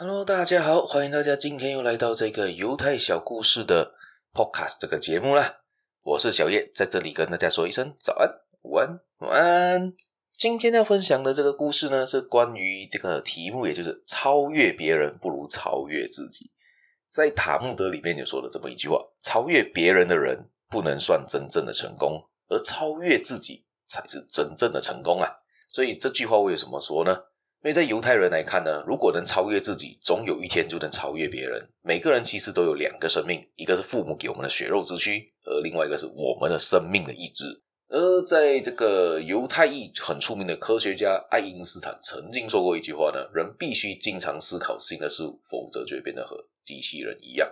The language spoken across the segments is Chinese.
Hello，大家好，欢迎大家今天又来到这个犹太小故事的 Podcast 这个节目啦。我是小叶，在这里跟大家说一声早安、午安、晚安。今天要分享的这个故事呢，是关于这个题目，也就是超越别人不如超越自己。在塔木德里面就说了这么一句话：超越别人的人不能算真正的成功，而超越自己才是真正的成功啊。所以这句话为什么说呢？因为在犹太人来看呢，如果能超越自己，总有一天就能超越别人。每个人其实都有两个生命，一个是父母给我们的血肉之躯，而另外一个是我们的生命的意志。而在这个犹太裔很出名的科学家爱因斯坦曾经说过一句话呢：人必须经常思考新的事物，否则就会变得和机器人一样。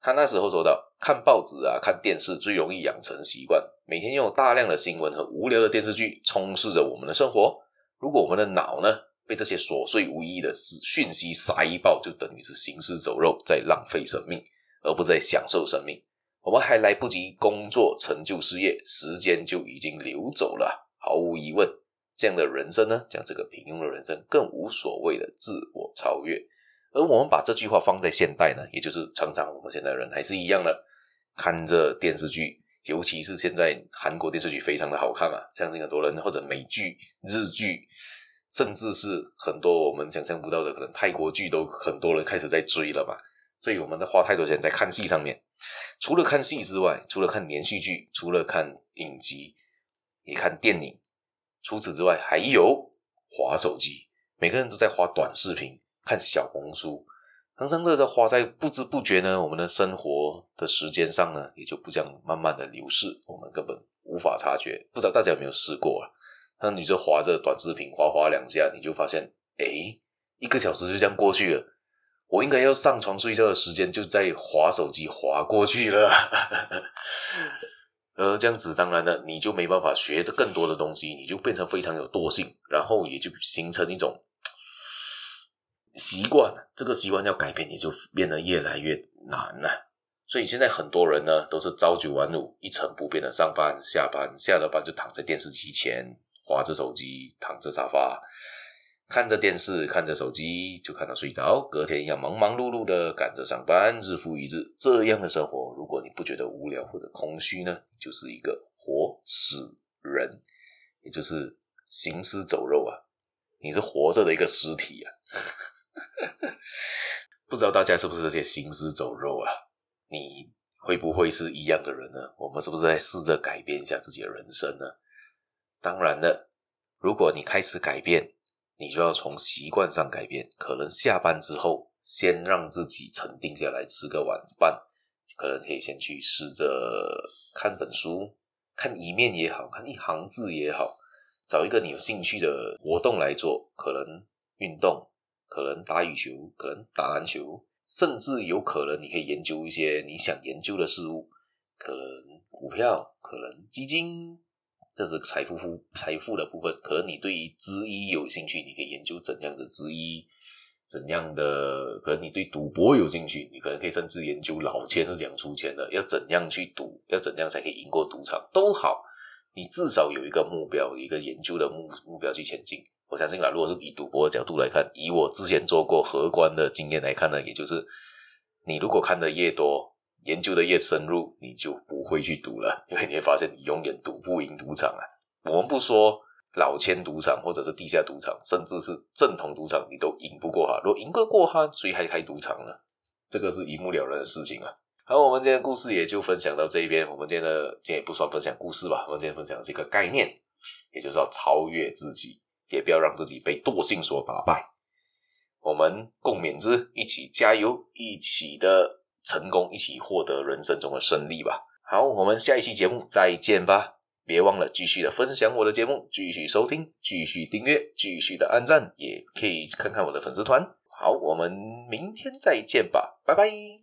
他那时候说到，看报纸啊，看电视最容易养成习惯，每天用大量的新闻和无聊的电视剧充斥着我们的生活。如果我们的脑呢，被这些琐碎无意义的讯息塞爆，就等于是行尸走肉，在浪费生命，而不是在享受生命。我们还来不及工作、成就事业，时间就已经流走了。毫无疑问，这样的人生呢，将这个平庸的人生更无所谓的自我超越。而我们把这句话放在现代呢，也就是常常我们现在人还是一样的，看着电视剧，尤其是现在韩国电视剧非常的好看嘛，相信很多人或者美剧、日剧。甚至是很多我们想象不到的，可能泰国剧都很多人开始在追了嘛。所以我们在花太多钱在看戏上面。除了看戏之外，除了看连续剧，除了看影集，也看电影。除此之外，还有滑手机。每个人都在划短视频，看小红书，常常都在花在不知不觉呢，我们的生活的时间上呢，也就不这样慢慢的流逝，我们根本无法察觉。不知道大家有没有试过啊？那你就滑着短视频，滑滑两下，你就发现，哎，一个小时就这样过去了。我应该要上床睡觉的时间，就在滑手机滑过去了。而这样子，当然了，你就没办法学的更多的东西，你就变成非常有惰性，然后也就形成一种习惯。这个习惯要改变，也就变得越来越难了。所以现在很多人呢，都是朝九晚五，一成不变的上班、下班，下了班就躺在电视机前。滑着手机，躺着沙发，看着电视，看着手机，就看到睡着。隔天要忙忙碌碌的赶着上班，日复一日，这样的生活，如果你不觉得无聊或者空虚呢，就是一个活死人，也就是行尸走肉啊！你是活着的一个尸体啊！不知道大家是不是这些行尸走肉啊？你会不会是一样的人呢？我们是不是在试着改变一下自己的人生呢？当然了，如果你开始改变，你就要从习惯上改变。可能下班之后，先让自己沉定下来，吃个晚饭，可能可以先去试着看本书，看一面也好，看一行字也好，找一个你有兴趣的活动来做。可能运动，可能打羽球，可能打篮球，甚至有可能你可以研究一些你想研究的事物，可能股票，可能基金。这是财富富财富的部分，可能你对于资医有兴趣，你可以研究怎样的之一，怎样的，可能你对赌博有兴趣，你可能可以甚至研究老千是怎样出钱的，要怎样去赌，要怎样才可以赢过赌场，都好，你至少有一个目标，一个研究的目目标去前进。我相信啦，如果是以赌博的角度来看，以我之前做过荷官的经验来看呢，也就是你如果看的越多。研究的越深入，你就不会去赌了，因为你会发现你永远赌不赢赌场啊。我们不说老千赌场或者是地下赌场，甚至是正统赌场，你都赢不过他。如果赢不过他，谁还开赌场呢？这个是一目了然的事情啊。好，我们今天故事也就分享到这一边。我们今天的今天也不算分享故事吧，我们今天分享这个概念，也就是要超越自己，也不要让自己被惰性所打败。我们共勉之，一起加油，一起的。成功，一起获得人生中的胜利吧！好，我们下一期节目再见吧！别忘了继续的分享我的节目，继续收听，继续订阅，继续的按赞，也可以看看我的粉丝团。好，我们明天再见吧，拜拜。